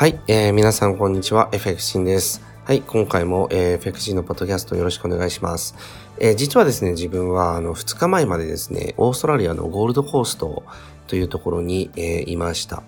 はい、えー、皆さんこんにちは、FX です。はい、今回も、えー、FX のポッドキャストよろしくお願いします。えー、実はですね、自分はあの2日前までですね、オーストラリアのゴールドコーストというところに、えー、いました。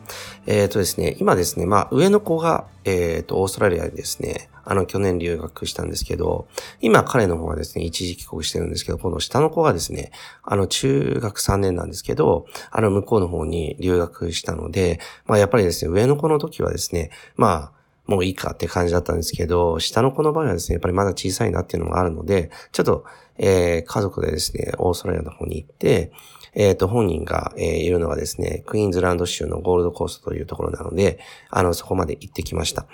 えっ、ー、とですね、今ですね、まあ上の子が、えっ、ー、と、オーストラリアにですね、あの、去年留学したんですけど、今彼の方はですね、一時帰国してるんですけど、この下の子がですね、あの、中学3年なんですけど、あの、向こうの方に留学したので、まあ、やっぱりですね、上の子の時はですね、まあ、もういいかって感じだったんですけど、下の子の場合はですね、やっぱりまだ小さいなっていうのがあるので、ちょっと、えー、家族でですね、オーストラリアの方に行って、えっ、ー、と、本人が、えー、いるのはですね、クイーンズランド州のゴールドコーストというところなので、あの、そこまで行ってきました。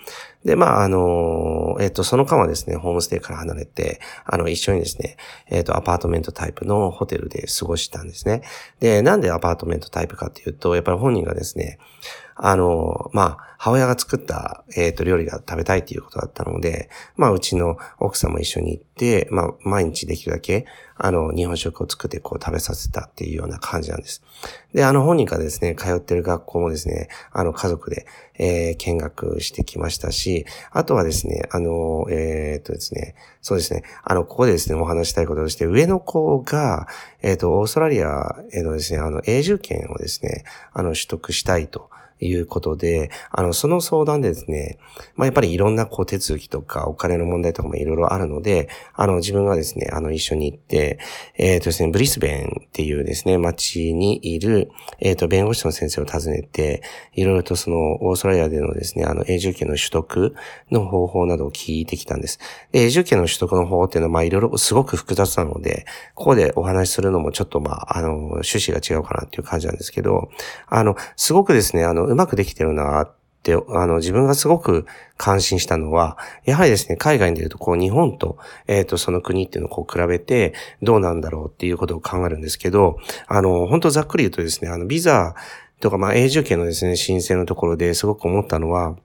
で、まあ、あの、えっ、と、その間はですね、ホームステイから離れて、あの、一緒にですね、えっ、と、アパートメントタイプのホテルで過ごしたんですね。で、なんでアパートメントタイプかっていうと、やっぱり本人がですね、あの、まあ、母親が作った、えっ、ー、と、料理が食べたいっていうことだったので、まあ、うちの奥さんも一緒に行って、まあ、毎日できるだけ、あの、日本食を作ってこう食べさせたっていうような感じなんです。で、あの、本人がですね、通ってる学校もですね、あの、家族で、えー、見学してきましたし、あとはですね、あの、えー、っとですね、そうですね、あの、ここでですね、お話したいこととして、上の子が、えー、と、オーストラリアへのですね、あの、永住権をですね、あの、取得したいと。いうことで、あの、その相談でですね、まあ、やっぱりいろんなこう手続きとかお金の問題とかもいろいろあるので、あの、自分がですね、あの、一緒に行って、えっ、ー、とですね、ブリスベンっていうですね、町にいる、えっ、ー、と、弁護士の先生を訪ねて、いろいろとその、オーストラリアでのですね、あの、永住権の取得の方法などを聞いてきたんです。で、永住権の取得の方法っていうのは、まあ、いろいろすごく複雑なので、ここでお話しするのもちょっと、まあ、あの、趣旨が違うかなっていう感じなんですけど、あの、すごくですね、あの、うまくできてるなって、あの、自分がすごく感心したのは、やはりですね、海外に出ると、こう、日本と、えっ、ー、と、その国っていうのをこう比べて、どうなんだろうっていうことを考えるんですけど、あの、本当ざっくり言うとですね、あの、ビザとか、まあ、永住権のですね、申請のところですごく思ったのは、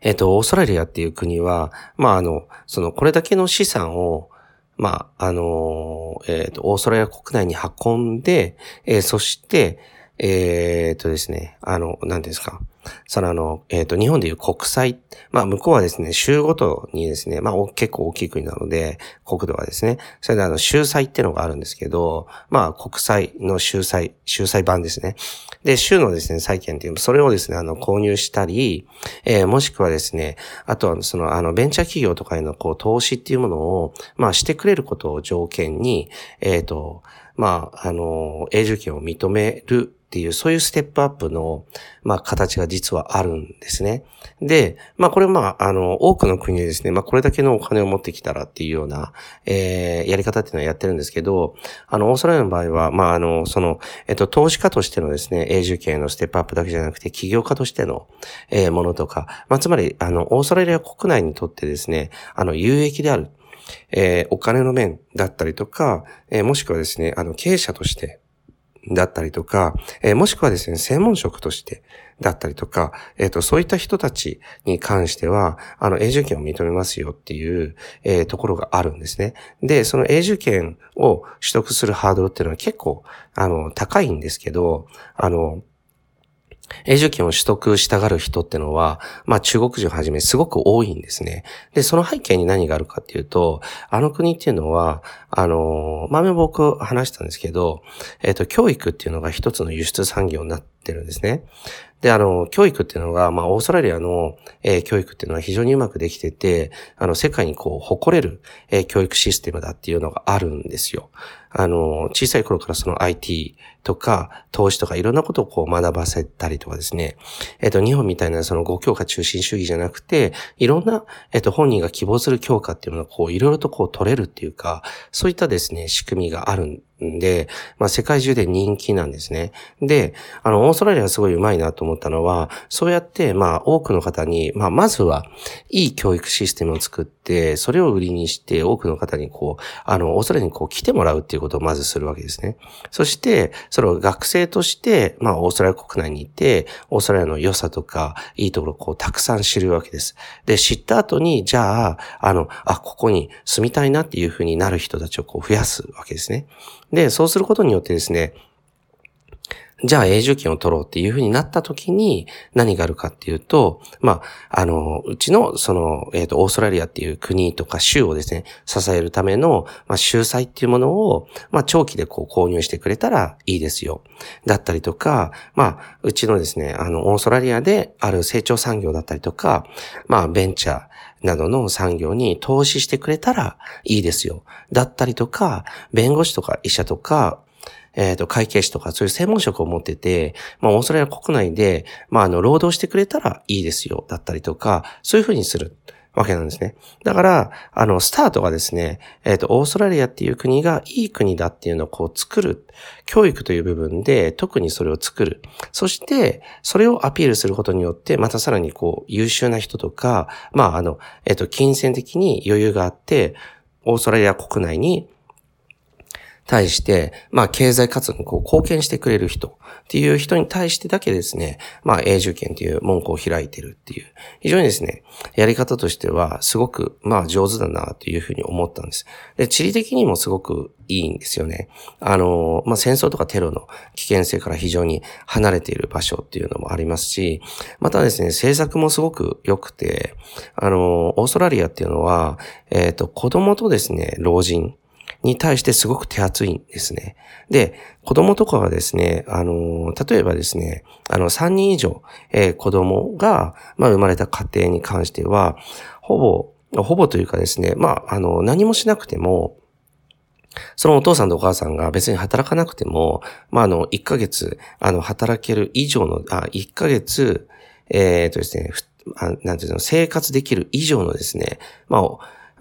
えっ、ー、と、オーストラリアっていう国は、まあ、あの、その、これだけの資産を、まあ、あの、えっ、ー、と、オーストラリア国内に運んで、えー、そして、えっ、とですね、あの、何ですか。そのあの、えっ、ー、と、日本でいう国債。まあ、向こうはですね、州ごとにですね、まあ、結構大きい国なので、国土はですね、それであの、州債ってのがあるんですけど、まあ、国債の州債、州債版ですね。で、州のですね、債券っていう、それをですね、あの、購入したり、えー、もしくはですね、あとは、その、あの、ベンチャー企業とかへの、こう、投資っていうものを、まあ、してくれることを条件に、えっ、ー、と、まあ、あの、永住権を認めるっていう、そういうステップアップの、まあ、形が実はあるんですね。で、まあ、これまあ、あの、多くの国でですね、まあ、これだけのお金を持ってきたらっていうような、えー、やり方っていうのはやってるんですけど、あの、オーストラリアの場合は、まあ、あの、その、えっと、投資家としてのですね、永住権のステップアップだけじゃなくて、起業家としての、えー、ものとか、まあ、つまり、あの、オーストラリア国内にとってですね、あの、有益である。えー、お金の面だったりとか、えー、もしくはですね、あの、経営者として、だったりとか、えー、もしくはですね、専門職としてだったりとか、えっ、ー、と、そういった人たちに関しては、あの、永住権を認めますよっていう、えー、ところがあるんですね。で、その永住権を取得するハードルっていうのは結構、あの、高いんですけど、あの、永住権を取得したがる人ってのは、まあ中国人をはじめすごく多いんですね。で、その背景に何があるかっていうと、あの国っていうのは、あの、前も僕話したんですけど、えっ、ー、と、教育っていうのが一つの輸出産業になってるんですね。で、あの、教育っていうのが、まあ、オーストラリアの、えー、教育っていうのは非常にうまくできてて、あの、世界にこう、誇れる、えー、教育システムだっていうのがあるんですよ。あの、小さい頃からその IT とか、投資とかいろんなことをこう学ばせたりとかですね。えっ、ー、と、日本みたいなその5教科中心主義じゃなくて、いろんな、えっ、と、本人が希望する教科っていうのがこう、いろいろとこう取れるっていうか、そういったですね、仕組みがあるんんで、まあ世界中で人気なんですね。で、あの、オーストラリアはすごい上手いなと思ったのは、そうやって、まあ多くの方に、まあまずはいい教育システムを作って、それを売りにして多くの方にこう、あの、オーストラリアにこう来てもらうっていうことをまずするわけですね。そして、それを学生として、まあオーストラリア国内にいて、オーストラリアの良さとか、いいところをこうたくさん知るわけです。で、知った後に、じゃあ、あの、あ、ここに住みたいなっていうふうになる人たちをこう増やすわけですね。で、そうすることによってですね、じゃあ永住権を取ろうっていうふうになった時に何があるかっていうと、まあ、あの、うちのその、えっ、ー、と、オーストラリアっていう国とか州をですね、支えるための、まあ、収載っていうものを、まあ、長期でこう購入してくれたらいいですよ。だったりとか、まあ、うちのですね、あの、オーストラリアである成長産業だったりとか、まあ、ベンチャー、などの産業に投資してくれたらいいですよ。だったりとか、弁護士とか医者とか、えっ、ー、と、会計士とかそういう専門職を持ってて、まあ、オーストラリア国内で、まあ、あの、労働してくれたらいいですよ、だったりとか、そういうふうにする。わけなんですね。だから、あの、スタートがですね、えっ、ー、と、オーストラリアっていう国がいい国だっていうのをこう作る。教育という部分で特にそれを作る。そして、それをアピールすることによって、またさらにこう、優秀な人とか、まあ、あの、えっ、ー、と、金銭的に余裕があって、オーストラリア国内に対して、まあ、経済活動にこう貢献してくれる人っていう人に対してだけですね、まあ、永住権っていう文句を開いてるっていう、非常にですね、やり方としてはすごく、まあ、上手だなというふうに思ったんです。で、地理的にもすごくいいんですよね。あの、まあ、戦争とかテロの危険性から非常に離れている場所っていうのもありますし、またですね、政策もすごく良くて、あの、オーストラリアっていうのは、えっ、ー、と、子供とですね、老人、に対してすごく手厚いんですね。で、子供とかはですね、あの、例えばですね、あの、3人以上、えー、子供が、まあ、生まれた家庭に関しては、ほぼ、ほぼというかですね、まあ、あの、何もしなくても、そのお父さんとお母さんが別に働かなくても、まあ、あの、1ヶ月、あの、働ける以上の、あ、1ヶ月、えっ、ー、とですね、あなんていうの、生活できる以上のですね、まあ、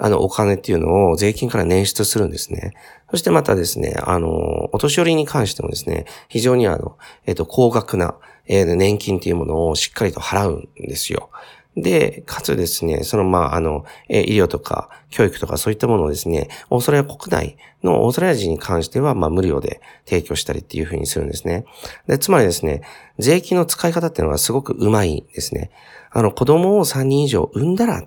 あの、お金っていうのを税金から捻出するんですね。そしてまたですね、あの、お年寄りに関してもですね、非常にあの、えっ、と、高額な、えー、年金っていうものをしっかりと払うんですよ。で、かつですね、その、まあ、あの、え医療とか教育とかそういったものをですね、オーストラリア国内のオーストラリア人に関しては、まあ、無料で提供したりっていうふうにするんですね。で、つまりですね、税金の使い方っていうのはすごくうまいんですね。あの、子供を3人以上産んだら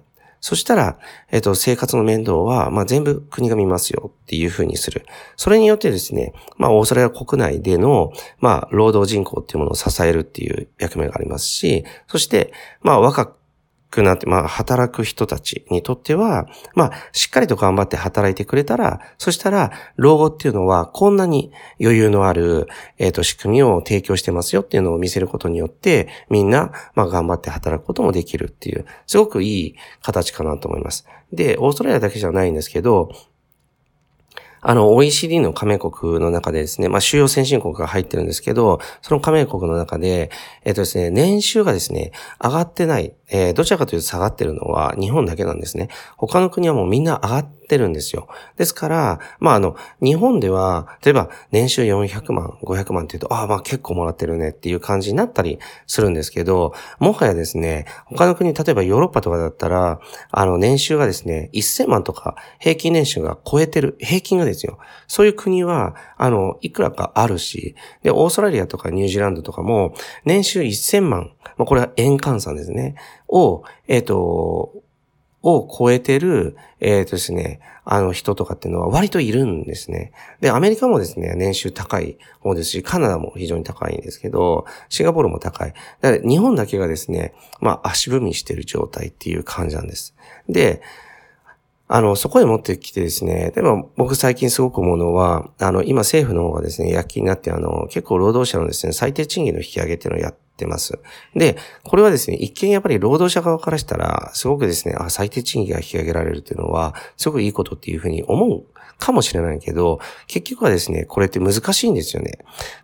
そしたら、えっ、と、生活の面倒は、まあ、全部国が見ますよっていうふうにする。それによってですね、まあ、オーストラリア国内での、まあ、労働人口っていうものを支えるっていう役目がありますし、そして、まあ、若くなって、まあ、働く人たちにとっては、まあ、しっかりと頑張って働いてくれたら、そしたら、老後っていうのは、こんなに余裕のある、えっ、ー、と、仕組みを提供してますよっていうのを見せることによって、みんな、まあ、頑張って働くこともできるっていう、すごくいい形かなと思います。で、オーストラリアだけじゃないんですけど、あの、OECD の加盟国の中でですね、まあ、主要先進国が入ってるんですけど、その加盟国の中で、えっとですね、年収がですね、上がってない、えー、どちらかというと下がってるのは日本だけなんですね。他の国はもうみんな上がってるんですよ。ですから、まあ、あの、日本では、例えば年収400万、500万って言うと、ああ、まあ結構もらってるねっていう感じになったりするんですけど、もはやですね、他の国、例えばヨーロッパとかだったら、あの、年収がですね、1000万とか平均年収が超えてる、平均がですよ。そういう国は、あの、いくらかあるし、で、オーストラリアとかニュージーランドとかも、年収1000万、まあこれは円換算ですね、を、えっ、ー、と、を超えてる、えっ、ー、とですね、あの人とかっていうのは割といるんですね。で、アメリカもですね、年収高い方ですし、カナダも非常に高いんですけど、シンガポールも高い。だから日本だけがですね、まあ足踏みしてる状態っていう感じなんです。で、あの、そこへ持ってきてですね、でも僕最近すごく思うのは、あの、今政府の方がですね、躍起になって、あの、結構労働者のですね、最低賃金の引き上げっていうのをやっってます。で、これはですね、一見やっぱり労働者側からしたら、すごくですね、あ、最低賃金が引き上げられるっていうのは、すごくいいことっていうふうに思うかもしれないけど、結局はですね、これって難しいんですよね。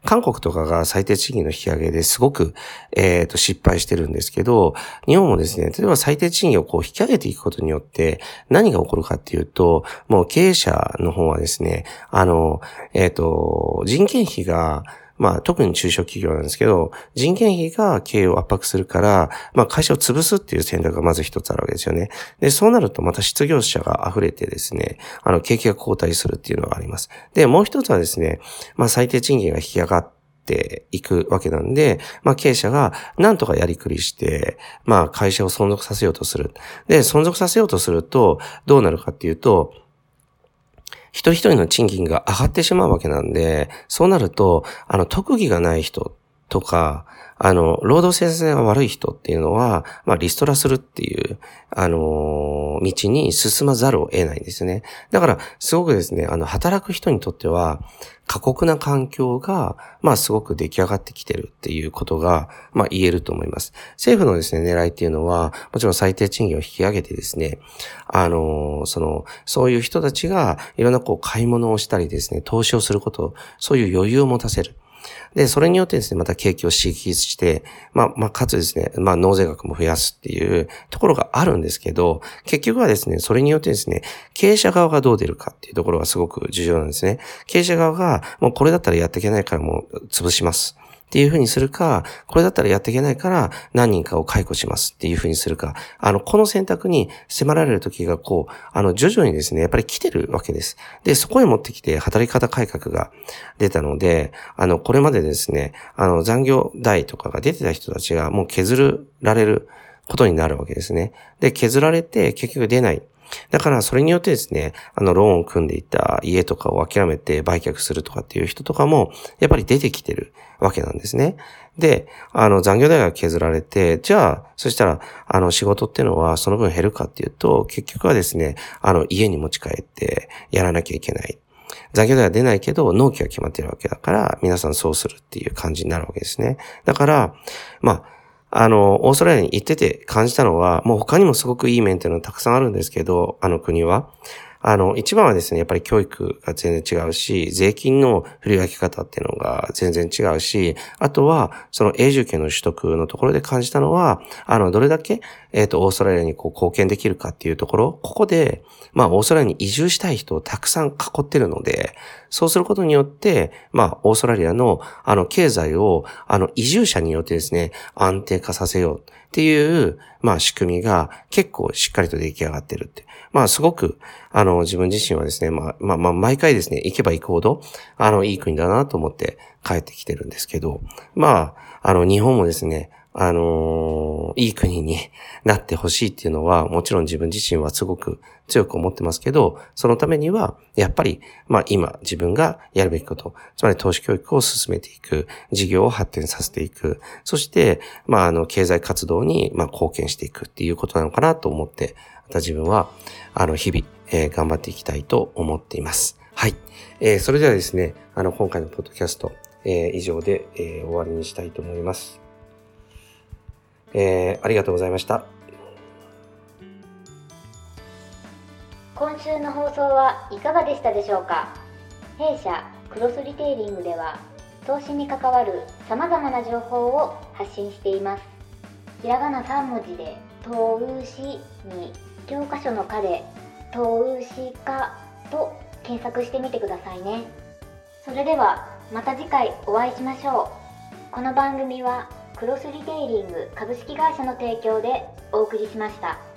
韓国とかが最低賃金の引き上げですごく、えっ、ー、と、失敗してるんですけど、日本もですね、例えば最低賃金をこう引き上げていくことによって、何が起こるかっていうと、もう経営者の方はですね、あの、えっ、ー、と、人件費が、まあ特に中小企業なんですけど、人件費が経営を圧迫するから、まあ会社を潰すっていう選択がまず一つあるわけですよね。で、そうなるとまた失業者が溢れてですね、あの景気が後退するっていうのがあります。で、もう一つはですね、まあ最低賃金が引き上がって、いくわけなんで、まあ経営者が何とかやりくりして、まあ会社を存続させようとする。で、存続させようとすると、どうなるかっていうと、人一人の賃金が上がってしまうわけなんで、そうなると、あの、特技がない人とか、あの、労働生産性が悪い人っていうのは、まあ、リストラするっていう、あのー、道に進まざるを得ないんですね。だから、すごくですね、あの、働く人にとっては、過酷な環境が、まあ、すごく出来上がってきてるっていうことが、まあ、言えると思います。政府のですね、狙いっていうのは、もちろん最低賃金を引き上げてですね、あのー、その、そういう人たちが、いろんなこう、買い物をしたりですね、投資をすること、そういう余裕を持たせる。で、それによってですね、また景気を刺激して、まあ、まあ、かつですね、まあ、納税額も増やすっていうところがあるんですけど、結局はですね、それによってですね、経営者側がどう出るかっていうところがすごく重要なんですね。経営者側が、もうこれだったらやっていけないからもう潰します。っていうふうにするか、これだったらやっていけないから何人かを解雇しますっていうふうにするか、あの、この選択に迫られる時がこう、あの、徐々にですね、やっぱり来てるわけです。で、そこへ持ってきて働き方改革が出たので、あの、これまでですね、あの、残業代とかが出てた人たちがもう削られることになるわけですね。で、削られて結局出ない。だからそれによってですね、あのローンを組んでいた家とかを諦めて売却するとかっていう人とかも、やっぱり出てきてるわけなんですね。で、あの残業代が削られて、じゃあ、そしたら、あの仕事っていうのはその分減るかっていうと、結局はですね、あの家に持ち帰ってやらなきゃいけない。残業代は出ないけど、納期は決まってるわけだから、皆さんそうするっていう感じになるわけですね。だから、まあ、あの、オーストラリアに行ってて感じたのは、もう他にもすごくいい面っていうのはたくさんあるんですけど、あの国は。あの、一番はですね、やっぱり教育が全然違うし、税金の振り分け方っていうのが全然違うし、あとは、その永住権の取得のところで感じたのは、あの、どれだけ、えっ、ー、と、オーストラリアにこう貢献できるかっていうところ、ここで、まあ、オーストラリアに移住したい人をたくさん囲ってるので、そうすることによって、まあ、オーストラリアの、あの、経済を、あの、移住者によってですね、安定化させようっていう、まあ、仕組みが結構しっかりと出来上がってるって。まあ、すごく、あのの、自分自身はですね、まあ、まあ、まあ、毎回ですね、行けば行くほど、あの、いい国だなと思って帰ってきてるんですけど、まあ、あの、日本もですね、あのー、いい国になってほしいっていうのは、もちろん自分自身はすごく強く思ってますけど、そのためには、やっぱり、まあ今自分がやるべきこと、つまり投資教育を進めていく、事業を発展させていく、そして、まああの、経済活動に、まあ貢献していくっていうことなのかなと思って、また自分は、あの、日々、えー、頑張っていきたいと思っています。はい。えー、それではですね、あの、今回のポッドキャスト、えー、以上で、えー、終わりにしたいと思います。えー、ありがとうございました。今週の放送はいかがでしたでしょうか？弊社クロスリテイリングでは投資に関わるさまざまな情報を発信しています。ひらがな3文字で「投資」に教科書の「科」で「投資家」と検索してみてくださいね。それではまた次回お会いしましょう。この番組はクロスリテイリング株式会社の提供でお送りしました。